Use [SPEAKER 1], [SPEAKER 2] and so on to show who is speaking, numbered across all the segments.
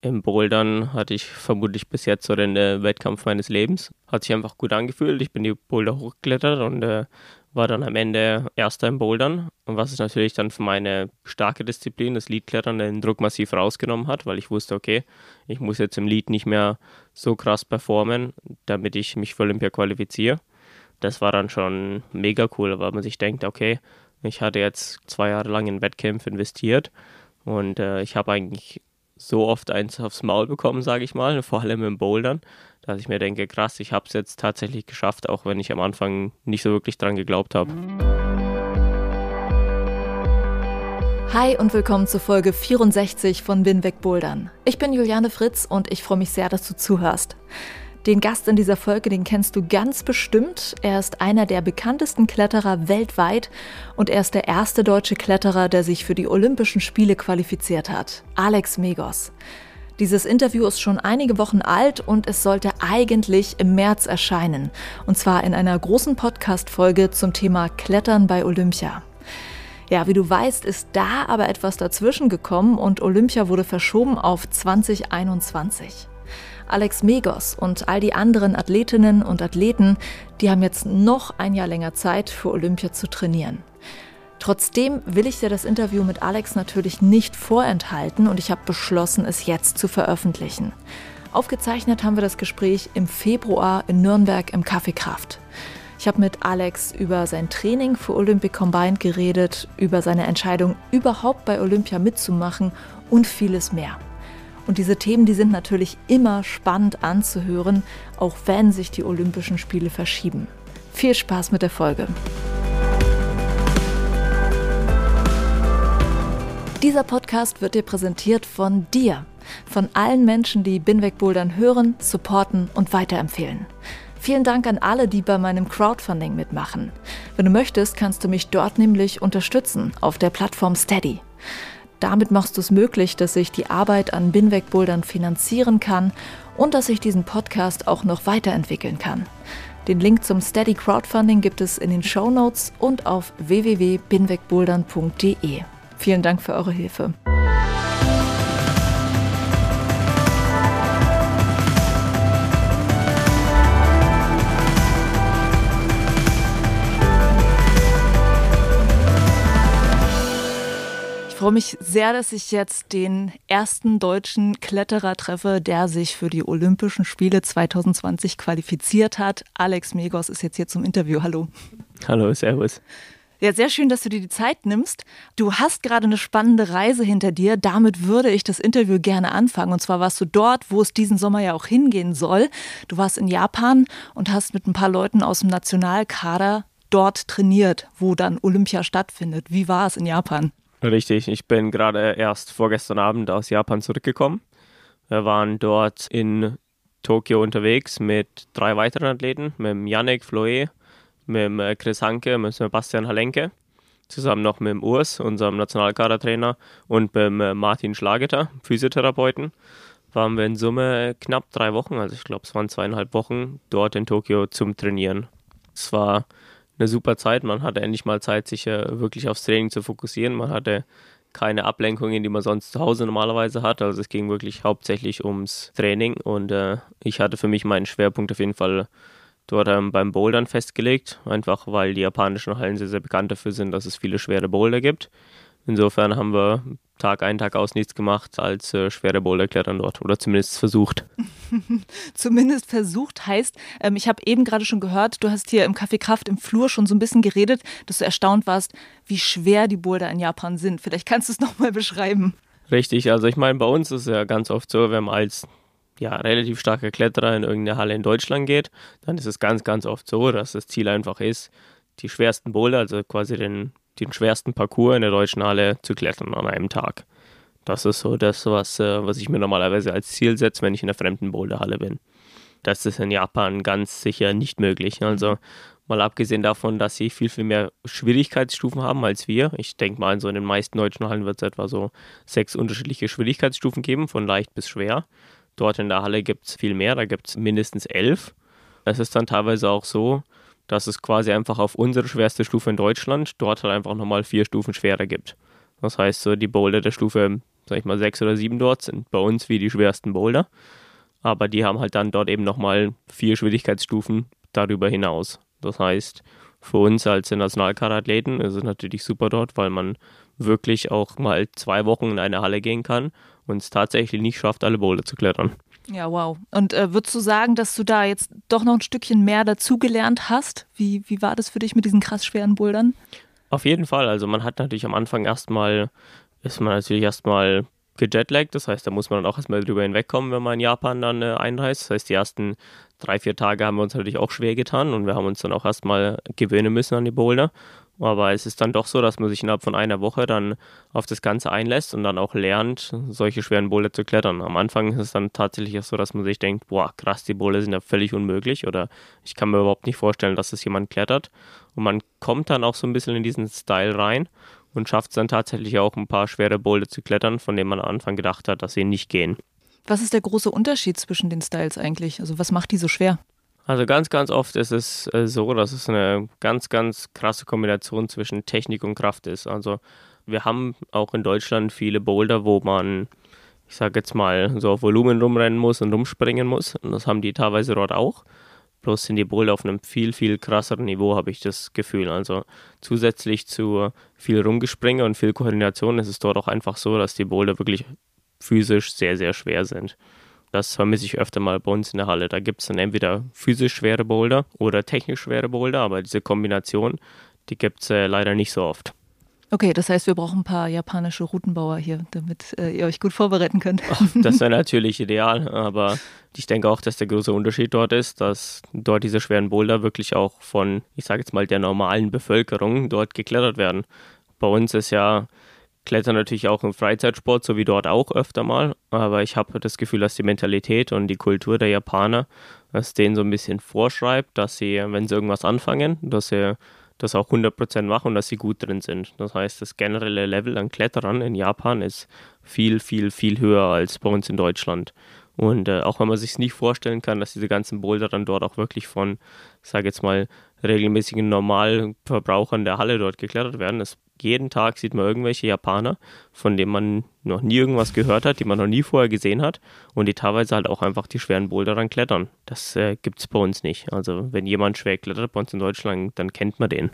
[SPEAKER 1] Im Bouldern hatte ich vermutlich bis jetzt so den äh, Wettkampf meines Lebens. Hat sich einfach gut angefühlt. Ich bin die Boulder hochgeklettert und äh, war dann am Ende Erster im Bouldern. Und was es natürlich dann für meine starke Disziplin, das Leadklettern, den Druck massiv rausgenommen hat, weil ich wusste, okay, ich muss jetzt im Lead nicht mehr so krass performen, damit ich mich für Olympia qualifiziere. Das war dann schon mega cool, weil man sich denkt, okay, ich hatte jetzt zwei Jahre lang in Wettkämpfe investiert und äh, ich habe eigentlich so oft eins aufs Maul bekommen, sage ich mal, vor allem im Bouldern, dass ich mir denke, krass, ich habe es jetzt tatsächlich geschafft, auch wenn ich am Anfang nicht so wirklich dran geglaubt habe.
[SPEAKER 2] Hi und willkommen zur Folge 64 von Bin weg Bouldern. Ich bin Juliane Fritz und ich freue mich sehr, dass du zuhörst. Den Gast in dieser Folge, den kennst du ganz bestimmt. Er ist einer der bekanntesten Kletterer weltweit und er ist der erste deutsche Kletterer, der sich für die Olympischen Spiele qualifiziert hat. Alex Megos. Dieses Interview ist schon einige Wochen alt und es sollte eigentlich im März erscheinen. Und zwar in einer großen Podcast-Folge zum Thema Klettern bei Olympia. Ja, wie du weißt, ist da aber etwas dazwischen gekommen und Olympia wurde verschoben auf 2021. Alex Megos und all die anderen Athletinnen und Athleten, die haben jetzt noch ein Jahr länger Zeit, für Olympia zu trainieren. Trotzdem will ich dir das Interview mit Alex natürlich nicht vorenthalten und ich habe beschlossen, es jetzt zu veröffentlichen. Aufgezeichnet haben wir das Gespräch im Februar in Nürnberg im Café Kraft. Ich habe mit Alex über sein Training für Olympic Combined geredet, über seine Entscheidung, überhaupt bei Olympia mitzumachen und vieles mehr. Und diese Themen, die sind natürlich immer spannend anzuhören, auch wenn sich die Olympischen Spiele verschieben. Viel Spaß mit der Folge. Dieser Podcast wird dir präsentiert von dir, von allen Menschen, die Binweg Bouldern hören, supporten und weiterempfehlen. Vielen Dank an alle, die bei meinem Crowdfunding mitmachen. Wenn du möchtest, kannst du mich dort nämlich unterstützen auf der Plattform Steady. Damit machst du es möglich, dass ich die Arbeit an Binweg-Bouldern finanzieren kann und dass ich diesen Podcast auch noch weiterentwickeln kann. Den Link zum Steady Crowdfunding gibt es in den Show Notes und auf www.binwegbouldern.de. Vielen Dank für eure Hilfe. Freue mich sehr, dass ich jetzt den ersten deutschen Kletterer treffe, der sich für die Olympischen Spiele 2020 qualifiziert hat. Alex Megos ist jetzt hier zum Interview. Hallo.
[SPEAKER 1] Hallo, Servus.
[SPEAKER 2] Ja, sehr schön, dass du dir die Zeit nimmst. Du hast gerade eine spannende Reise hinter dir. Damit würde ich das Interview gerne anfangen. Und zwar warst du dort, wo es diesen Sommer ja auch hingehen soll. Du warst in Japan und hast mit ein paar Leuten aus dem Nationalkader dort trainiert, wo dann Olympia stattfindet. Wie war es in Japan?
[SPEAKER 1] Richtig, ich bin gerade erst vorgestern Abend aus Japan zurückgekommen. Wir waren dort in Tokio unterwegs mit drei weiteren Athleten, mit Yannick Floe, mit äh, Chris Hanke, mit Sebastian Halenke, zusammen noch mit Urs, unserem Nationalkadertrainer, und mit äh, Martin Schlageter, Physiotherapeuten. Waren wir in Summe knapp drei Wochen, also ich glaube, es waren zweieinhalb Wochen dort in Tokio zum Trainieren. Es war eine super Zeit. Man hatte endlich mal Zeit, sich äh, wirklich aufs Training zu fokussieren. Man hatte keine Ablenkungen, die man sonst zu Hause normalerweise hat. Also es ging wirklich hauptsächlich ums Training und äh, ich hatte für mich meinen Schwerpunkt auf jeden Fall dort ähm, beim Bouldern festgelegt, einfach weil die japanischen Hallen sehr, sehr bekannt dafür sind, dass es viele schwere Boulder gibt. Insofern haben wir Tag ein, Tag aus nichts gemacht als äh, schwere Boulderklettern dort oder zumindest versucht.
[SPEAKER 2] zumindest versucht heißt, ähm, ich habe eben gerade schon gehört, du hast hier im Café Kraft im Flur schon so ein bisschen geredet, dass du erstaunt warst, wie schwer die Boulder in Japan sind. Vielleicht kannst du es nochmal beschreiben.
[SPEAKER 1] Richtig, also ich meine, bei uns ist es ja ganz oft so, wenn man als ja, relativ starker Kletterer in irgendeine Halle in Deutschland geht, dann ist es ganz, ganz oft so, dass das Ziel einfach ist, die schwersten Boulder, also quasi den den schwersten Parcours in der deutschen Halle zu klettern an einem Tag. Das ist so das, was, äh, was ich mir normalerweise als Ziel setze, wenn ich in der fremden Boulderhalle bin. das ist in Japan ganz sicher nicht möglich. Also mal abgesehen davon, dass sie viel, viel mehr Schwierigkeitsstufen haben als wir. Ich denke mal, in so in den meisten deutschen Hallen wird es etwa so sechs unterschiedliche Schwierigkeitsstufen geben, von leicht bis schwer. Dort in der Halle gibt es viel mehr, da gibt es mindestens elf. Es ist dann teilweise auch so, dass es quasi einfach auf unsere schwerste Stufe in Deutschland dort halt einfach nochmal vier Stufen schwerer gibt. Das heißt, so die Boulder der Stufe, sag ich mal, sechs oder sieben dort sind bei uns wie die schwersten Boulder. Aber die haben halt dann dort eben nochmal vier Schwierigkeitsstufen darüber hinaus. Das heißt, für uns als Nationalkaderathleten ist es natürlich super dort, weil man wirklich auch mal zwei Wochen in eine Halle gehen kann und es tatsächlich nicht schafft, alle Boulder zu klettern.
[SPEAKER 2] Ja, wow. Und äh, würdest du sagen, dass du da jetzt doch noch ein Stückchen mehr dazugelernt hast? Wie, wie war das für dich mit diesen krass schweren Bouldern?
[SPEAKER 1] Auf jeden Fall. Also man hat natürlich am Anfang erstmal, ist man natürlich erstmal gejetlaggt. Das heißt, da muss man dann auch erstmal drüber hinwegkommen, wenn man in Japan dann äh, einreist. Das heißt, die ersten drei, vier Tage haben wir uns natürlich auch schwer getan und wir haben uns dann auch erstmal gewöhnen müssen an die Boulder. Aber es ist dann doch so, dass man sich innerhalb von einer Woche dann auf das Ganze einlässt und dann auch lernt, solche schweren Boulder zu klettern. Am Anfang ist es dann tatsächlich so, dass man sich denkt, boah, krass, die Boulder sind ja völlig unmöglich oder ich kann mir überhaupt nicht vorstellen, dass das jemand klettert. Und man kommt dann auch so ein bisschen in diesen Style rein und schafft es dann tatsächlich auch ein paar schwere Boulder zu klettern, von denen man am Anfang gedacht hat, dass sie nicht gehen.
[SPEAKER 2] Was ist der große Unterschied zwischen den Styles eigentlich? Also was macht die so schwer?
[SPEAKER 1] Also ganz, ganz oft ist es äh, so, dass es eine ganz, ganz krasse Kombination zwischen Technik und Kraft ist. Also wir haben auch in Deutschland viele Boulder, wo man, ich sage jetzt mal, so auf Volumen rumrennen muss und rumspringen muss. Und das haben die teilweise dort auch. Bloß sind die Boulder auf einem viel, viel krasseren Niveau, habe ich das Gefühl. Also zusätzlich zu viel Rumgespringe und viel Koordination ist es dort auch einfach so, dass die Boulder wirklich physisch sehr, sehr schwer sind. Das vermisse ich öfter mal bei uns in der Halle. Da gibt es dann entweder physisch schwere Boulder oder technisch schwere Boulder, aber diese Kombination, die gibt es äh, leider nicht so oft.
[SPEAKER 2] Okay, das heißt, wir brauchen ein paar japanische Routenbauer hier, damit äh, ihr euch gut vorbereiten könnt.
[SPEAKER 1] Ach, das wäre natürlich ideal, aber ich denke auch, dass der große Unterschied dort ist, dass dort diese schweren Boulder wirklich auch von, ich sage jetzt mal, der normalen Bevölkerung dort geklettert werden. Bei uns ist ja Klettern natürlich auch im Freizeitsport, so wie dort auch öfter mal. Aber ich habe das Gefühl, dass die Mentalität und die Kultur der Japaner es denen so ein bisschen vorschreibt, dass sie, wenn sie irgendwas anfangen, dass sie das auch 100% machen und dass sie gut drin sind. Das heißt, das generelle Level an Kletterern in Japan ist viel, viel, viel höher als bei uns in Deutschland. Und äh, auch wenn man sich nicht vorstellen kann, dass diese ganzen Boulder dann dort auch wirklich von, ich sage jetzt mal, regelmäßigen Normalverbrauchern der Halle dort geklettert werden. Es, jeden Tag sieht man irgendwelche Japaner, von denen man noch nie irgendwas gehört hat, die man noch nie vorher gesehen hat und die teilweise halt auch einfach die schweren Boulder dann klettern. Das äh, gibt es bei uns nicht. Also wenn jemand schwer klettert bei uns in Deutschland, dann kennt man den.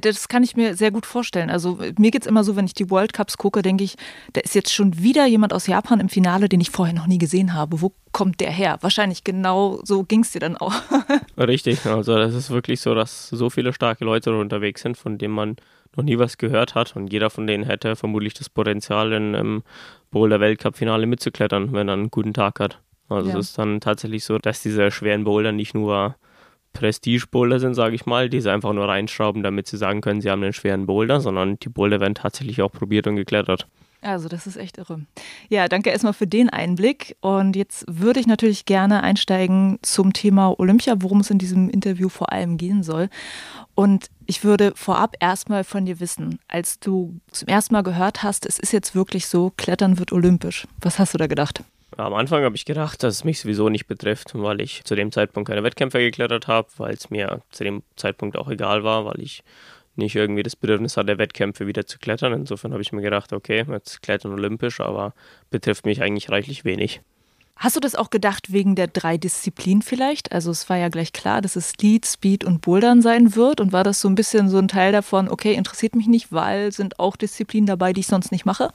[SPEAKER 2] Das kann ich mir sehr gut vorstellen. Also mir geht es immer so, wenn ich die World Cups gucke, denke ich, da ist jetzt schon wieder jemand aus Japan im Finale, den ich vorher noch nie gesehen habe. Wo kommt der her? Wahrscheinlich genau so ging es dir dann auch.
[SPEAKER 1] Richtig, also das ist wirklich so, dass so viele starke Leute unterwegs sind, von denen man noch nie was gehört hat und jeder von denen hätte vermutlich das Potenzial, in einem Boulder Weltcup-Finale mitzuklettern, wenn er einen guten Tag hat. Also ja. es ist dann tatsächlich so, dass diese schweren Boulder nicht nur Prestige-Boulder sind, sage ich mal, die sie einfach nur reinschrauben, damit sie sagen können, sie haben einen schweren Boulder, sondern die Boulder werden tatsächlich auch probiert und geklettert.
[SPEAKER 2] Also, das ist echt irre. Ja, danke erstmal für den Einblick. Und jetzt würde ich natürlich gerne einsteigen zum Thema Olympia, worum es in diesem Interview vor allem gehen soll. Und ich würde vorab erstmal von dir wissen, als du zum ersten Mal gehört hast, es ist jetzt wirklich so, Klettern wird olympisch. Was hast du da gedacht?
[SPEAKER 1] Am Anfang habe ich gedacht, dass es mich sowieso nicht betrifft, weil ich zu dem Zeitpunkt keine Wettkämpfe geklettert habe, weil es mir zu dem Zeitpunkt auch egal war, weil ich nicht irgendwie das Bedürfnis hatte, Wettkämpfe wieder zu klettern. Insofern habe ich mir gedacht, okay, jetzt klettern olympisch, aber betrifft mich eigentlich reichlich wenig.
[SPEAKER 2] Hast du das auch gedacht wegen der drei Disziplinen vielleicht? Also es war ja gleich klar, dass es Lead, Speed und Bouldern sein wird. Und war das so ein bisschen so ein Teil davon, okay, interessiert mich nicht, weil sind auch Disziplinen dabei, die ich sonst nicht mache?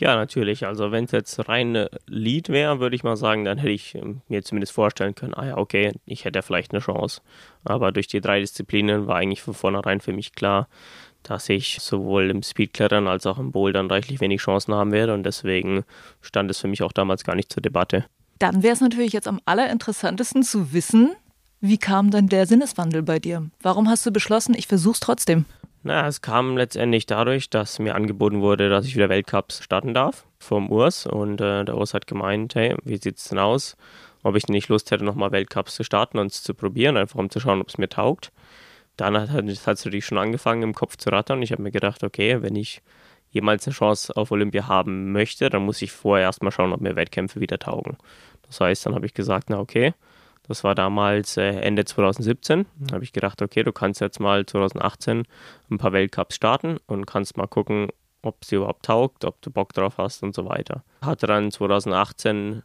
[SPEAKER 1] Ja, natürlich. Also wenn es jetzt rein Lead wäre, würde ich mal sagen, dann hätte ich ähm, mir zumindest vorstellen können, ah ja, okay, ich hätte vielleicht eine Chance. Aber durch die drei Disziplinen war eigentlich von vornherein für mich klar, dass ich sowohl im Speedklettern als auch im Bouldern reichlich wenig Chancen haben werde und deswegen stand es für mich auch damals gar nicht zur Debatte.
[SPEAKER 2] Dann wäre es natürlich jetzt am allerinteressantesten zu wissen, wie kam dann der Sinneswandel bei dir? Warum hast du beschlossen, ich versuche es trotzdem?
[SPEAKER 1] Na, es kam letztendlich dadurch, dass mir angeboten wurde, dass ich wieder Weltcups starten darf vom Urs. Und äh, der Urs hat gemeint, hey, wie sieht's denn aus? ob ich nicht Lust hätte, nochmal Weltcups zu starten und es zu probieren, einfach um zu schauen, ob es mir taugt. Dann hat es natürlich schon angefangen, im Kopf zu rattern. Ich habe mir gedacht, okay, wenn ich jemals eine Chance auf Olympia haben möchte, dann muss ich vorher erstmal schauen, ob mir Wettkämpfe wieder taugen. Das heißt, dann habe ich gesagt, na okay, das war damals äh, Ende 2017. Da habe ich gedacht, okay, du kannst jetzt mal 2018 ein paar Weltcups starten und kannst mal gucken, ob sie überhaupt taugt, ob du Bock drauf hast und so weiter. Hatte dann 2018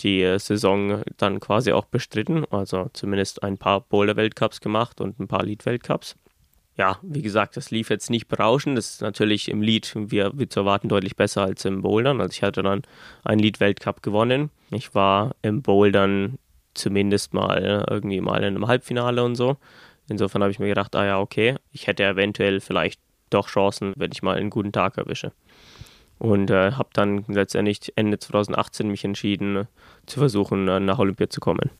[SPEAKER 1] die äh, Saison dann quasi auch bestritten, also zumindest ein paar Boulder-Weltcups gemacht und ein paar Lead-Weltcups. Ja, wie gesagt, das lief jetzt nicht berauschend. Das ist natürlich im Lead, wie, wie zu erwarten, deutlich besser als im Bouldern. Also ich hatte dann einen Lead-Weltcup gewonnen. Ich war im Bouldern zumindest mal irgendwie mal in einem Halbfinale und so. Insofern habe ich mir gedacht, ah ja, okay, ich hätte eventuell vielleicht doch Chancen, wenn ich mal einen guten Tag erwische. Und äh, habe dann letztendlich Ende 2018 mich entschieden, zu versuchen, äh, nach Olympia zu kommen.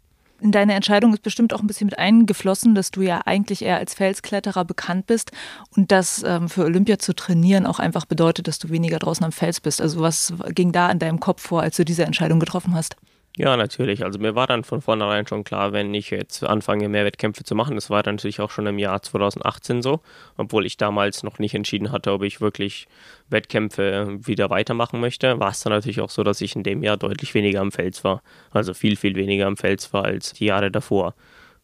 [SPEAKER 2] In deine Entscheidung ist bestimmt auch ein bisschen mit eingeflossen, dass du ja eigentlich eher als Felskletterer bekannt bist und das ähm, für Olympia zu trainieren auch einfach bedeutet, dass du weniger draußen am Fels bist. Also was ging da in deinem Kopf vor, als du diese Entscheidung getroffen hast?
[SPEAKER 1] Ja, natürlich. Also mir war dann von vornherein schon klar, wenn ich jetzt anfange, mehr Wettkämpfe zu machen, das war dann natürlich auch schon im Jahr 2018 so, obwohl ich damals noch nicht entschieden hatte, ob ich wirklich Wettkämpfe wieder weitermachen möchte, war es dann natürlich auch so, dass ich in dem Jahr deutlich weniger am Fels war. Also viel, viel weniger am Fels war als die Jahre davor.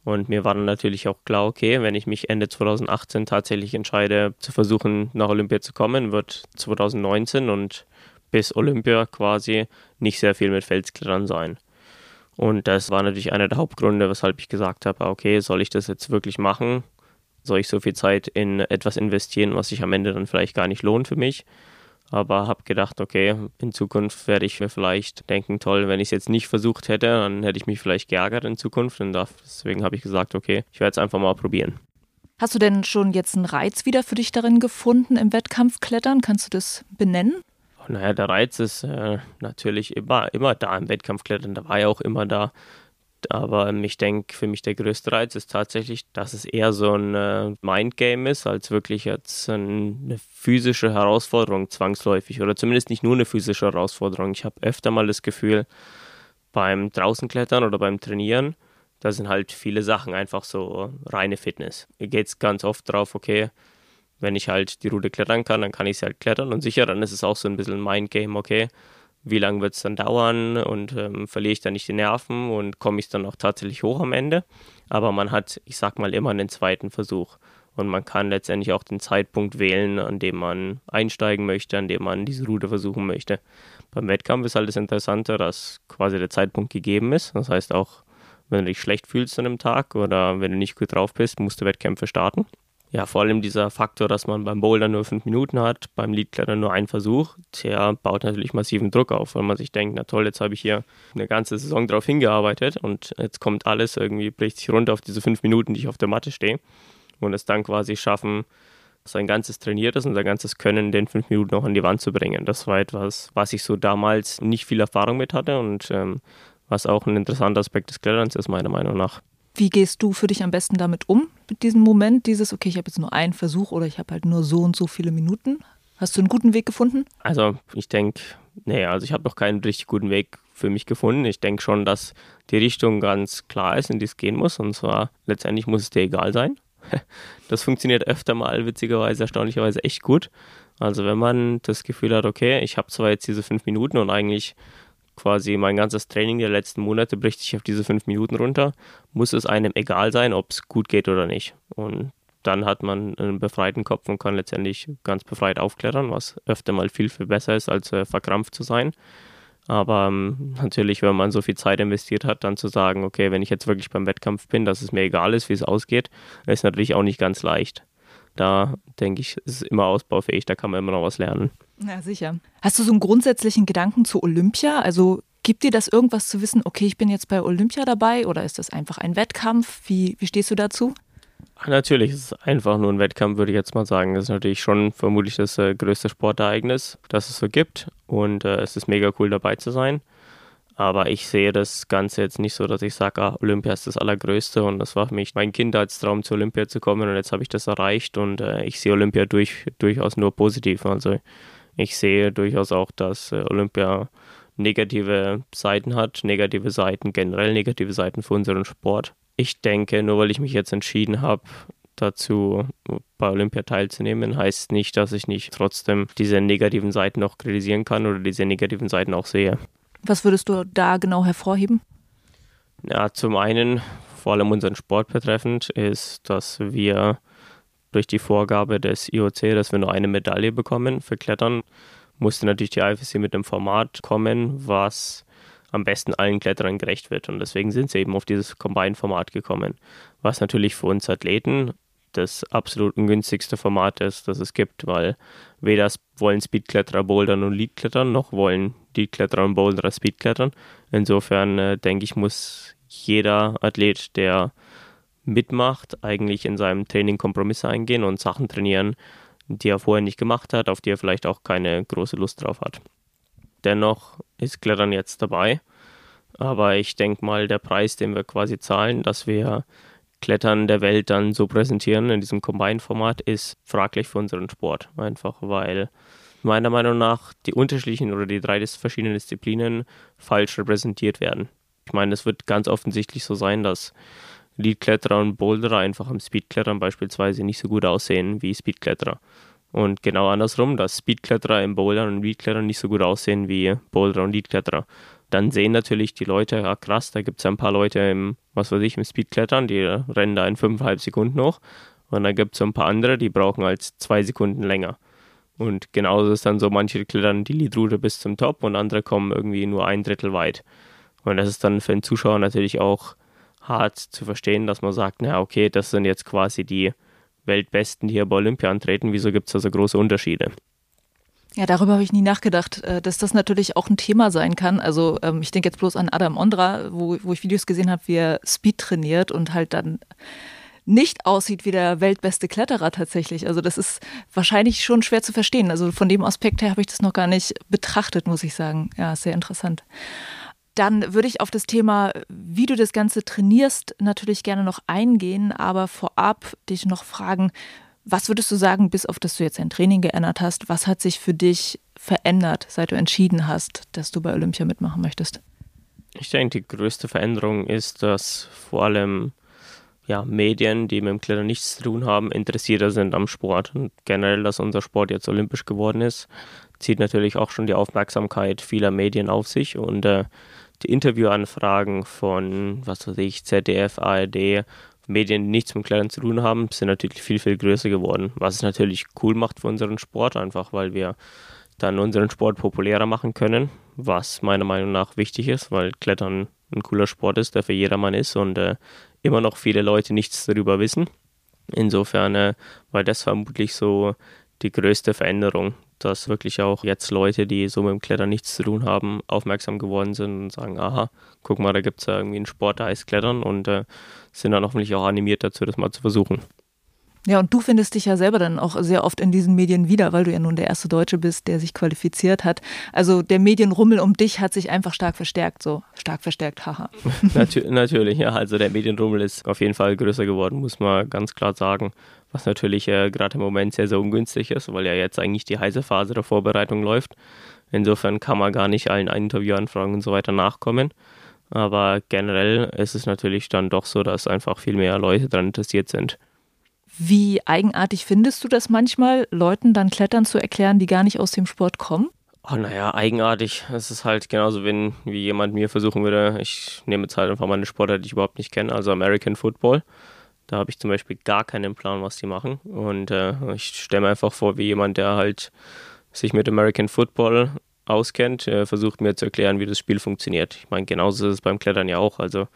[SPEAKER 1] Und mir war dann natürlich auch klar, okay, wenn ich mich Ende 2018 tatsächlich entscheide, zu versuchen, nach Olympia zu kommen, wird 2019 und bis Olympia quasi nicht sehr viel mit Felsklettern sein. Und das war natürlich einer der Hauptgründe, weshalb ich gesagt habe, okay, soll ich das jetzt wirklich machen? Soll ich so viel Zeit in etwas investieren, was sich am Ende dann vielleicht gar nicht lohnt für mich? Aber habe gedacht, okay, in Zukunft werde ich mir vielleicht denken, toll, wenn ich es jetzt nicht versucht hätte, dann hätte ich mich vielleicht geärgert in Zukunft. Und deswegen habe ich gesagt, okay, ich werde es einfach mal probieren.
[SPEAKER 2] Hast du denn schon jetzt einen Reiz wieder für dich darin gefunden im Wettkampfklettern? Kannst du das benennen?
[SPEAKER 1] Naja, der Reiz ist äh, natürlich immer, immer da im Wettkampfklettern, da war ja auch immer da. Aber ich denke, für mich der größte Reiz ist tatsächlich, dass es eher so ein äh, Mindgame ist, als wirklich jetzt eine physische Herausforderung zwangsläufig. Oder zumindest nicht nur eine physische Herausforderung. Ich habe öfter mal das Gefühl, beim Draußenklettern oder beim Trainieren, da sind halt viele Sachen einfach so reine Fitness. Mir geht es ganz oft drauf, okay, wenn ich halt die Route klettern kann, dann kann ich sie halt klettern und sicher, dann ist es auch so ein bisschen ein Mindgame, okay, wie lange wird es dann dauern und ähm, verliere ich dann nicht die Nerven und komme ich dann auch tatsächlich hoch am Ende. Aber man hat, ich sag mal, immer einen zweiten Versuch. Und man kann letztendlich auch den Zeitpunkt wählen, an dem man einsteigen möchte, an dem man diese Route versuchen möchte. Beim Wettkampf ist halt das Interessante, dass quasi der Zeitpunkt gegeben ist. Das heißt auch, wenn du dich schlecht fühlst an einem Tag oder wenn du nicht gut drauf bist, musst du Wettkämpfe starten ja, vor allem dieser Faktor, dass man beim Boulder nur fünf Minuten hat, beim Leadklettern nur einen Versuch, der baut natürlich massiven Druck auf, weil man sich denkt, na toll, jetzt habe ich hier eine ganze Saison drauf hingearbeitet und jetzt kommt alles irgendwie, bricht sich runter auf diese fünf Minuten, die ich auf der Matte stehe und es dann quasi schaffen, sein ganzes Trainiertes und sein ganzes Können in den fünf Minuten noch an die Wand zu bringen. Das war etwas, was ich so damals nicht viel Erfahrung mit hatte und ähm, was auch ein interessanter Aspekt des Kletterns ist, meiner Meinung nach.
[SPEAKER 2] Wie gehst du für dich am besten damit um, mit diesem Moment, dieses, okay, ich habe jetzt nur einen Versuch oder ich habe halt nur so und so viele Minuten? Hast du einen guten Weg gefunden?
[SPEAKER 1] Also ich denke, nee, also ich habe noch keinen richtig guten Weg für mich gefunden. Ich denke schon, dass die Richtung ganz klar ist, in die es gehen muss. Und zwar letztendlich muss es dir egal sein. Das funktioniert öfter mal, witzigerweise, erstaunlicherweise echt gut. Also wenn man das Gefühl hat, okay, ich habe zwar jetzt diese fünf Minuten und eigentlich quasi mein ganzes Training der letzten Monate bricht sich auf diese fünf Minuten runter, muss es einem egal sein, ob es gut geht oder nicht. Und dann hat man einen befreiten Kopf und kann letztendlich ganz befreit aufklettern, was öfter mal viel, viel besser ist, als äh, verkrampft zu sein. Aber ähm, natürlich, wenn man so viel Zeit investiert hat, dann zu sagen, okay, wenn ich jetzt wirklich beim Wettkampf bin, dass es mir egal ist, wie es ausgeht, ist natürlich auch nicht ganz leicht. Da denke ich, ist es immer ausbaufähig, da kann man immer noch was lernen.
[SPEAKER 2] Ja, sicher. Hast du so einen grundsätzlichen Gedanken zu Olympia? Also gibt dir das irgendwas zu wissen, okay, ich bin jetzt bei Olympia dabei oder ist das einfach ein Wettkampf? Wie, wie stehst du dazu?
[SPEAKER 1] Ach, natürlich ist es einfach nur ein Wettkampf, würde ich jetzt mal sagen. Das ist natürlich schon vermutlich das äh, größte Sportereignis, das es so gibt. Und äh, es ist mega cool dabei zu sein. Aber ich sehe das Ganze jetzt nicht so, dass ich sage, ah, Olympia ist das Allergrößte und das war für mich mein Kindheitstraum, zu Olympia zu kommen und jetzt habe ich das erreicht und äh, ich sehe Olympia durch, durchaus nur positiv. Also ich sehe durchaus auch, dass äh, Olympia negative Seiten hat, negative Seiten, generell negative Seiten für unseren Sport. Ich denke, nur weil ich mich jetzt entschieden habe, dazu bei Olympia teilzunehmen, heißt nicht, dass ich nicht trotzdem diese negativen Seiten noch kritisieren kann oder diese negativen Seiten auch sehe.
[SPEAKER 2] Was würdest du da genau hervorheben?
[SPEAKER 1] Ja, zum einen, vor allem unseren Sport betreffend, ist, dass wir durch die Vorgabe des IOC, dass wir nur eine Medaille bekommen für Klettern, musste natürlich die IFSC mit einem Format kommen, was am besten allen Kletterern gerecht wird. Und deswegen sind sie eben auf dieses Combine-Format gekommen, was natürlich für uns Athleten das absolut ungünstigste Format ist, das es gibt, weil weder wollen Speedkletterer bouldern und Leadklettern, noch wollen Leadkletterer und Boulderer Speedklettern. Insofern äh, denke ich, muss jeder Athlet, der mitmacht, eigentlich in seinem Training Kompromisse eingehen und Sachen trainieren, die er vorher nicht gemacht hat, auf die er vielleicht auch keine große Lust drauf hat. Dennoch ist Klettern jetzt dabei. Aber ich denke mal, der Preis, den wir quasi zahlen, dass wir Klettern der Welt dann so präsentieren in diesem Combine-Format, ist fraglich für unseren Sport. Einfach weil meiner Meinung nach die unterschiedlichen oder die drei verschiedenen Disziplinen falsch repräsentiert werden. Ich meine, es wird ganz offensichtlich so sein, dass Leadkletterer und Boulderer einfach am Speedklettern beispielsweise nicht so gut aussehen wie Speedkletterer. Und genau andersrum, dass Speedkletterer im Bouldern und Leadklettern nicht so gut aussehen wie Boulderer und Leadkletterer. Dann sehen natürlich die Leute, ah krass, da gibt es ein paar Leute im, was weiß ich, im Speedklettern, die rennen da in 5,5 Sekunden hoch. Und dann gibt es ein paar andere, die brauchen als zwei Sekunden länger. Und genauso ist dann so, manche klettern die Leadroute bis zum Top und andere kommen irgendwie nur ein Drittel weit. Und das ist dann für den Zuschauer natürlich auch hart zu verstehen, dass man sagt, na okay, das sind jetzt quasi die Weltbesten, die hier bei Olympia antreten. Wieso gibt es da so große Unterschiede?
[SPEAKER 2] Ja, darüber habe ich nie nachgedacht, äh, dass das natürlich auch ein Thema sein kann. Also ähm, ich denke jetzt bloß an Adam Ondra, wo, wo ich Videos gesehen habe, wie er Speed trainiert und halt dann nicht aussieht wie der weltbeste Kletterer tatsächlich. Also das ist wahrscheinlich schon schwer zu verstehen. Also von dem Aspekt her habe ich das noch gar nicht betrachtet, muss ich sagen. Ja, sehr interessant. Dann würde ich auf das Thema, wie du das Ganze trainierst, natürlich gerne noch eingehen, aber vorab dich noch fragen, was würdest du sagen, bis auf das du jetzt dein Training geändert hast, was hat sich für dich verändert, seit du entschieden hast, dass du bei Olympia mitmachen möchtest?
[SPEAKER 1] Ich denke, die größte Veränderung ist, dass vor allem ja, Medien, die mit dem Klettern nichts zu tun haben, interessierter sind am Sport. Und generell, dass unser Sport jetzt olympisch geworden ist, zieht natürlich auch schon die Aufmerksamkeit vieler Medien auf sich. Und äh, die Interviewanfragen von, was weiß ich, ZDF, ARD, Medien, die nichts mit Klettern zu tun haben, sind natürlich viel, viel größer geworden. Was es natürlich cool macht für unseren Sport, einfach weil wir dann unseren Sport populärer machen können, was meiner Meinung nach wichtig ist, weil Klettern ein cooler Sport ist, der für jedermann ist und äh, immer noch viele Leute nichts darüber wissen. Insofern äh, war das vermutlich so die größte Veränderung, dass wirklich auch jetzt Leute, die so mit dem Klettern nichts zu tun haben, aufmerksam geworden sind und sagen, aha, guck mal, da gibt es ja irgendwie einen Sport, der heißt Klettern und äh, sind dann hoffentlich auch animiert dazu, das mal zu versuchen.
[SPEAKER 2] Ja, und du findest dich ja selber dann auch sehr oft in diesen Medien wieder, weil du ja nun der erste Deutsche bist, der sich qualifiziert hat. Also der Medienrummel um dich hat sich einfach stark verstärkt, so stark verstärkt, haha.
[SPEAKER 1] Natür natürlich, ja. Also der Medienrummel ist auf jeden Fall größer geworden, muss man ganz klar sagen. Was natürlich äh, gerade im Moment sehr, sehr ungünstig ist, weil ja jetzt eigentlich die heiße Phase der Vorbereitung läuft. Insofern kann man gar nicht allen Interviewanfragen und so weiter nachkommen. Aber generell ist es natürlich dann doch so, dass einfach viel mehr Leute daran interessiert sind.
[SPEAKER 2] Wie eigenartig findest du das manchmal, Leuten dann Klettern zu erklären, die gar nicht aus dem Sport kommen?
[SPEAKER 1] Oh, naja, eigenartig. Es ist halt genauso, wenn wie jemand mir versuchen würde, ich nehme jetzt halt einfach mal eine Sportart, die ich überhaupt nicht kenne, also American Football. Da habe ich zum Beispiel gar keinen Plan, was die machen. Und äh, ich stelle mir einfach vor, wie jemand, der halt sich mit American Football auskennt, äh, versucht mir zu erklären, wie das Spiel funktioniert. Ich meine, genauso ist es beim Klettern ja auch. Also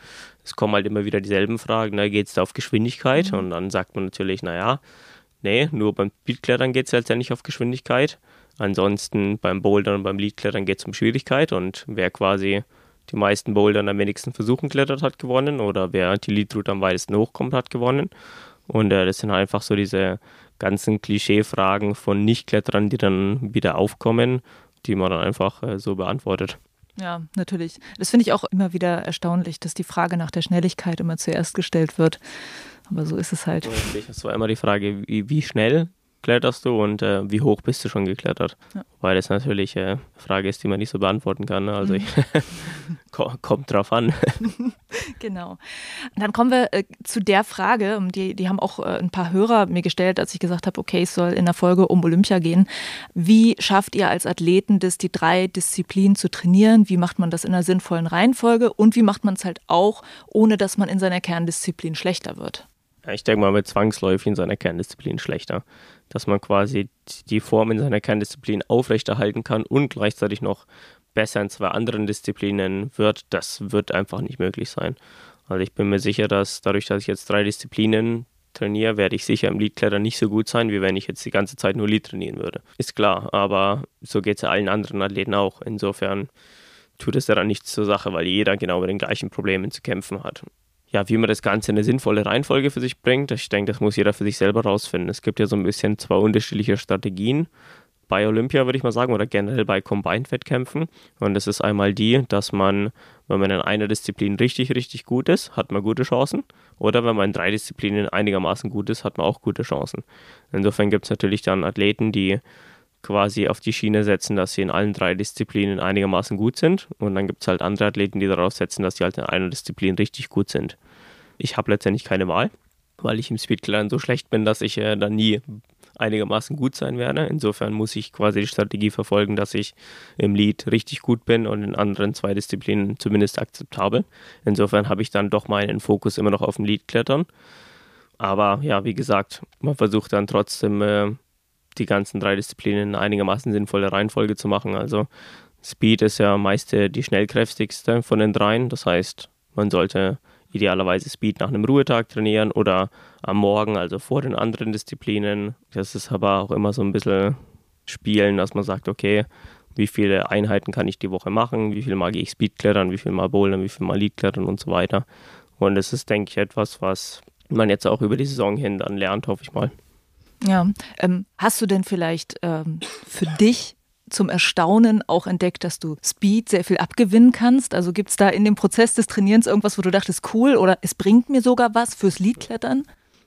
[SPEAKER 1] es kommen halt immer wieder dieselben Fragen. Ne? Geht es da auf Geschwindigkeit? Mhm. Und dann sagt man natürlich, naja, nee, nur beim Speedklettern geht es halt ja nicht auf Geschwindigkeit. Ansonsten beim Bouldern und beim Leadklettern geht es um Schwierigkeit und wer quasi die meisten Bouldern am wenigsten Versuchen klettert, hat gewonnen oder wer die Leadroute am weitesten hochkommt, hat gewonnen. Und äh, das sind einfach so diese ganzen Klischee-Fragen von Nichtkletterern, die dann wieder aufkommen die man dann einfach äh, so beantwortet.
[SPEAKER 2] Ja, natürlich. Das finde ich auch immer wieder erstaunlich, dass die Frage nach der Schnelligkeit immer zuerst gestellt wird. Aber so ist es halt.
[SPEAKER 1] Das war immer die Frage, wie, wie schnell kletterst du und äh, wie hoch bist du schon geklettert? Ja. Weil das natürlich eine äh, Frage ist, die man nicht so beantworten kann. Ne? Also mhm. kommt drauf an.
[SPEAKER 2] genau. Und dann kommen wir äh, zu der Frage, die, die haben auch äh, ein paar Hörer mir gestellt, als ich gesagt habe, okay, es soll in der Folge um Olympia gehen. Wie schafft ihr als Athleten das, die drei Disziplinen zu trainieren? Wie macht man das in einer sinnvollen Reihenfolge? Und wie macht man es halt auch, ohne dass man in seiner Kerndisziplin schlechter wird?
[SPEAKER 1] Ich denke mal, mit zwangsläufig in seiner Kerndisziplin schlechter. Dass man quasi die Form in seiner Kerndisziplin aufrechterhalten kann und gleichzeitig noch besser in zwei anderen Disziplinen wird, das wird einfach nicht möglich sein. Also ich bin mir sicher, dass dadurch, dass ich jetzt drei Disziplinen trainiere, werde ich sicher im Leadklettern nicht so gut sein, wie wenn ich jetzt die ganze Zeit nur Lead trainieren würde. Ist klar, aber so geht es ja allen anderen Athleten auch. Insofern tut es ja dann nichts zur Sache, weil jeder genau mit den gleichen Problemen zu kämpfen hat. Ja, wie man das Ganze in eine sinnvolle Reihenfolge für sich bringt, ich denke, das muss jeder für sich selber rausfinden. Es gibt ja so ein bisschen zwei unterschiedliche Strategien bei Olympia, würde ich mal sagen, oder generell bei Combined-Wettkämpfen. Und das ist einmal die, dass man, wenn man in einer Disziplin richtig, richtig gut ist, hat man gute Chancen. Oder wenn man in drei Disziplinen einigermaßen gut ist, hat man auch gute Chancen. Insofern gibt es natürlich dann Athleten, die quasi auf die Schiene setzen, dass sie in allen drei Disziplinen einigermaßen gut sind. Und dann gibt es halt andere Athleten, die darauf setzen, dass sie halt in einer Disziplin richtig gut sind. Ich habe letztendlich keine Wahl, weil ich im Speedklettern so schlecht bin, dass ich äh, dann nie einigermaßen gut sein werde. Insofern muss ich quasi die Strategie verfolgen, dass ich im Lead richtig gut bin und in anderen zwei Disziplinen zumindest akzeptabel. Insofern habe ich dann doch meinen Fokus immer noch auf dem Lead klettern. Aber ja, wie gesagt, man versucht dann trotzdem äh, die ganzen drei Disziplinen in einigermaßen sinnvolle Reihenfolge zu machen. Also Speed ist ja meist die schnellkräftigste von den dreien. Das heißt, man sollte idealerweise Speed nach einem Ruhetag trainieren oder am Morgen, also vor den anderen Disziplinen. Das ist aber auch immer so ein bisschen spielen, dass man sagt, okay, wie viele Einheiten kann ich die Woche machen, wie viel mal gehe ich Speedklettern, wie viel mal Bouldern, wie viel mal Leadklettern und so weiter. Und das ist, denke ich, etwas, was man jetzt auch über die Saison hin dann lernt, hoffe ich mal.
[SPEAKER 2] Ja, ähm, hast du denn vielleicht ähm, für dich zum Erstaunen auch entdeckt, dass du Speed sehr viel abgewinnen kannst? Also gibt es da in dem Prozess des Trainierens irgendwas, wo du dachtest, cool oder es bringt mir sogar was fürs Leadklettern?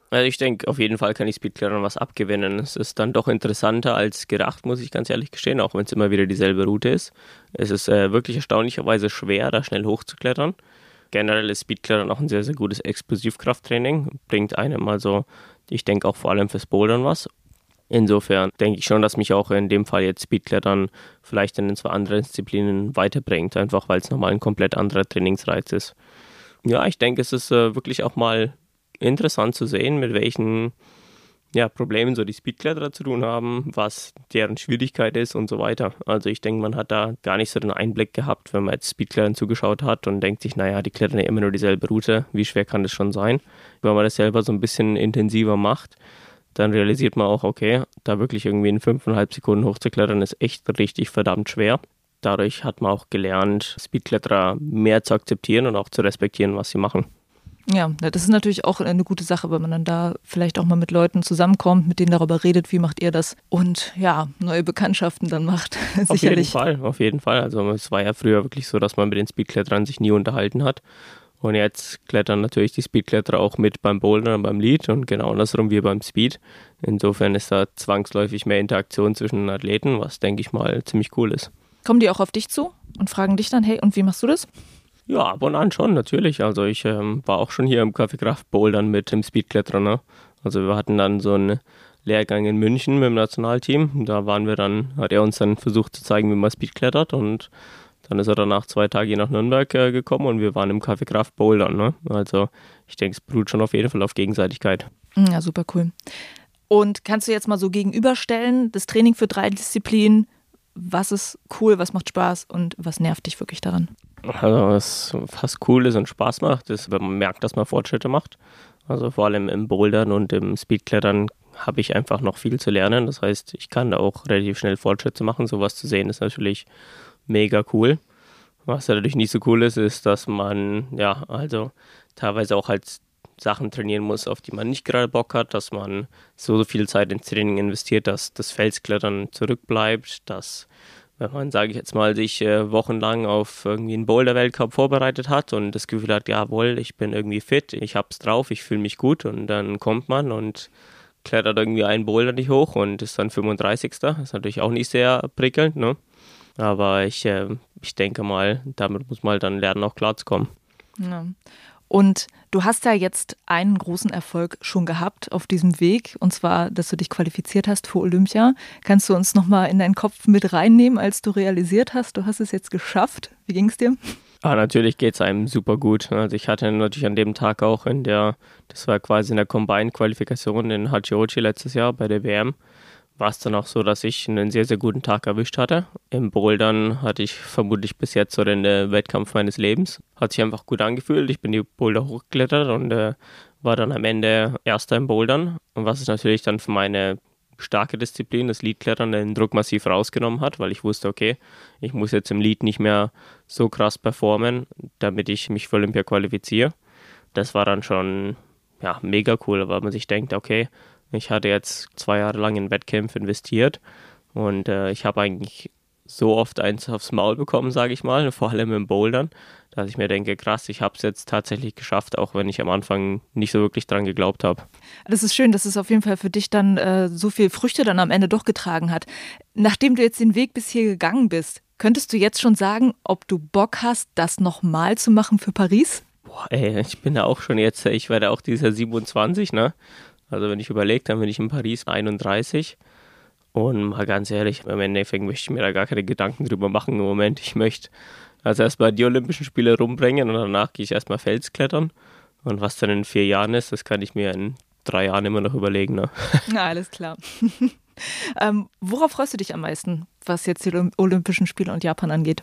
[SPEAKER 1] Also ich denke, auf jeden Fall kann ich Speedklettern was abgewinnen. Es ist dann doch interessanter als gedacht, muss ich ganz ehrlich gestehen, auch wenn es immer wieder dieselbe Route ist. Es ist äh, wirklich erstaunlicherweise schwer, da schnell hochzuklettern. Generell ist Speedklettern auch ein sehr, sehr gutes Explosivkrafttraining. Bringt einem also, ich denke auch vor allem fürs Bouldern was. Insofern denke ich schon, dass mich auch in dem Fall jetzt Speedklettern vielleicht in zwei anderen Disziplinen weiterbringt, einfach weil es nochmal ein komplett anderer Trainingsreiz ist. Ja, ich denke, es ist äh, wirklich auch mal interessant zu sehen, mit welchen ja, Problemen so die Speedkletterer zu tun haben, was deren Schwierigkeit ist und so weiter. Also ich denke, man hat da gar nicht so den Einblick gehabt, wenn man jetzt Speedklettern zugeschaut hat und denkt sich, naja, die klettern ja immer nur dieselbe Route, wie schwer kann das schon sein? Wenn man das selber so ein bisschen intensiver macht, dann realisiert man auch, okay, da wirklich irgendwie in fünfeinhalb Sekunden hochzuklettern ist echt richtig verdammt schwer. Dadurch hat man auch gelernt, Speedkletterer mehr zu akzeptieren und auch zu respektieren, was sie machen.
[SPEAKER 2] Ja, das ist natürlich auch eine gute Sache, wenn man dann da vielleicht auch mal mit Leuten zusammenkommt, mit denen darüber redet, wie macht ihr das und ja, neue Bekanntschaften dann macht.
[SPEAKER 1] auf jeden Fall, auf jeden Fall. Also es war ja früher wirklich so, dass man mit den Speedkletterern sich nie unterhalten hat. Und jetzt klettern natürlich die Speedkletterer auch mit beim Bouldern und beim Lead und genau andersrum wie beim Speed. Insofern ist da zwangsläufig mehr Interaktion zwischen den Athleten, was denke ich mal ziemlich cool ist.
[SPEAKER 2] Kommen die auch auf dich zu und fragen dich dann, hey, und wie machst du das?
[SPEAKER 1] Ja, ab und an schon, natürlich. Also ich ähm, war auch schon hier im Café Kraft Bouldern mit dem Speedkletterer. Ne? Also wir hatten dann so einen Lehrgang in München mit dem Nationalteam. Da waren wir dann, hat er uns dann versucht zu zeigen, wie man Speed klettert und dann ist er danach zwei Tage nach Nürnberg äh, gekommen und wir waren im Café Kraft Bouldern. Ne? Also ich denke, es beruht schon auf jeden Fall auf Gegenseitigkeit.
[SPEAKER 2] Ja, super cool. Und kannst du jetzt mal so gegenüberstellen, das Training für drei Disziplinen, was ist cool, was macht Spaß und was nervt dich wirklich daran?
[SPEAKER 1] Also was fast cool ist und Spaß macht, ist, wenn man merkt, dass man Fortschritte macht. Also vor allem im Bouldern und im Speedklettern habe ich einfach noch viel zu lernen. Das heißt, ich kann da auch relativ schnell Fortschritte machen. Sowas zu sehen ist natürlich mega cool. Was natürlich nicht so cool ist, ist, dass man ja also teilweise auch halt Sachen trainieren muss, auf die man nicht gerade Bock hat, dass man so viel Zeit ins Training investiert, dass das Felsklettern zurückbleibt, dass wenn man, sage ich jetzt mal, sich äh, wochenlang auf irgendwie einen Boulder-Weltcup vorbereitet hat und das Gefühl hat, jawohl, ich bin irgendwie fit, ich hab's drauf, ich fühle mich gut und dann kommt man und klettert irgendwie einen Boulder nicht hoch und ist dann 35. Das ist natürlich auch nicht sehr prickelnd, ne? Aber ich, äh, ich denke mal, damit muss man halt dann lernen, auch klarzukommen.
[SPEAKER 2] Ja. Und du hast ja jetzt einen großen Erfolg schon gehabt auf diesem Weg, und zwar, dass du dich qualifiziert hast für Olympia. Kannst du uns nochmal in deinen Kopf mit reinnehmen, als du realisiert hast, du hast es jetzt geschafft? Wie ging es dir?
[SPEAKER 1] Ah, natürlich geht es einem super gut. Also ich hatte natürlich an dem Tag auch in der, das war quasi in der Combine-Qualifikation in Hachioji letztes Jahr bei der WM, war es dann auch so, dass ich einen sehr, sehr guten Tag erwischt hatte. Im Bouldern hatte ich vermutlich bis jetzt so den äh, Wettkampf meines Lebens. Hat sich einfach gut angefühlt. Ich bin die Boulder hochgeklettert und äh, war dann am Ende Erster im Bouldern. Und was es natürlich dann für meine starke Disziplin, das Leadklettern, den Druck massiv rausgenommen hat, weil ich wusste, okay, ich muss jetzt im Lead nicht mehr so krass performen, damit ich mich für Olympia qualifiziere. Das war dann schon ja, mega cool, weil man sich denkt, okay, ich hatte jetzt zwei Jahre lang in Wettkämpfe investiert und äh, ich habe eigentlich so oft eins aufs Maul bekommen, sage ich mal, vor allem im Bouldern, dass ich mir denke, krass, ich habe es jetzt tatsächlich geschafft, auch wenn ich am Anfang nicht so wirklich dran geglaubt habe.
[SPEAKER 2] Das ist schön, dass es auf jeden Fall für dich dann äh, so viel Früchte dann am Ende doch getragen hat. Nachdem du jetzt den Weg bis hier gegangen bist, könntest du jetzt schon sagen, ob du Bock hast, das nochmal zu machen für Paris?
[SPEAKER 1] Boah, ey, ich bin ja auch schon jetzt, ich werde auch dieses Jahr 27, ne? Also wenn ich überlege, dann bin ich in Paris 31 und mal ganz ehrlich, im Endeffekt möchte ich mir da gar keine Gedanken drüber machen im Moment. Ich möchte also erstmal die Olympischen Spiele rumbringen und danach gehe ich erstmal Felsklettern. Und was dann in vier Jahren ist, das kann ich mir in drei Jahren immer noch überlegen. Ne?
[SPEAKER 2] Na, alles klar. ähm, worauf freust du dich am meisten, was jetzt die Olympischen Spiele und Japan angeht?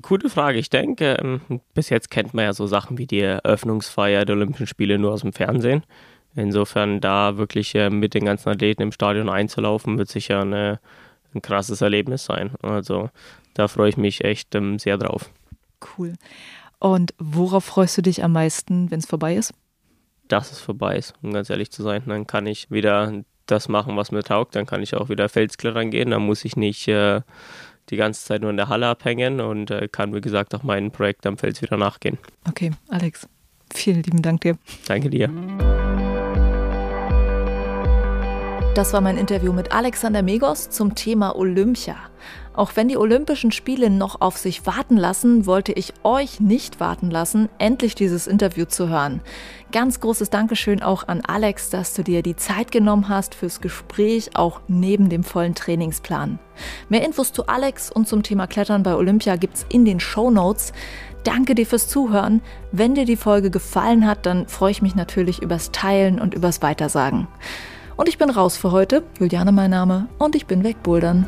[SPEAKER 1] Gute Frage. Ich denke, ähm, bis jetzt kennt man ja so Sachen wie die Eröffnungsfeier der Olympischen Spiele nur aus dem Fernsehen. Insofern da wirklich äh, mit den ganzen Athleten im Stadion einzulaufen, wird sicher eine, ein krasses Erlebnis sein. Also da freue ich mich echt ähm, sehr drauf.
[SPEAKER 2] Cool. Und worauf freust du dich am meisten, wenn es vorbei ist?
[SPEAKER 1] Dass es vorbei ist, um ganz ehrlich zu sein. Dann kann ich wieder das machen, was mir taugt. Dann kann ich auch wieder Felsklettern gehen. Dann muss ich nicht äh, die ganze Zeit nur in der Halle abhängen und äh, kann, wie gesagt, auch meinem Projekt am Fels wieder nachgehen.
[SPEAKER 2] Okay, Alex, vielen lieben Dank dir.
[SPEAKER 1] Danke dir.
[SPEAKER 2] Das war mein Interview mit Alexander Megos zum Thema Olympia. Auch wenn die Olympischen Spiele noch auf sich warten lassen, wollte ich euch nicht warten lassen, endlich dieses Interview zu hören. Ganz großes Dankeschön auch an Alex, dass du dir die Zeit genommen hast fürs Gespräch, auch neben dem vollen Trainingsplan. Mehr Infos zu Alex und zum Thema Klettern bei Olympia gibt's in den Show Notes. Danke dir fürs Zuhören. Wenn dir die Folge gefallen hat, dann freue ich mich natürlich übers Teilen und übers Weitersagen. Und ich bin raus für heute. Juliane mein Name und ich bin wegbouldern.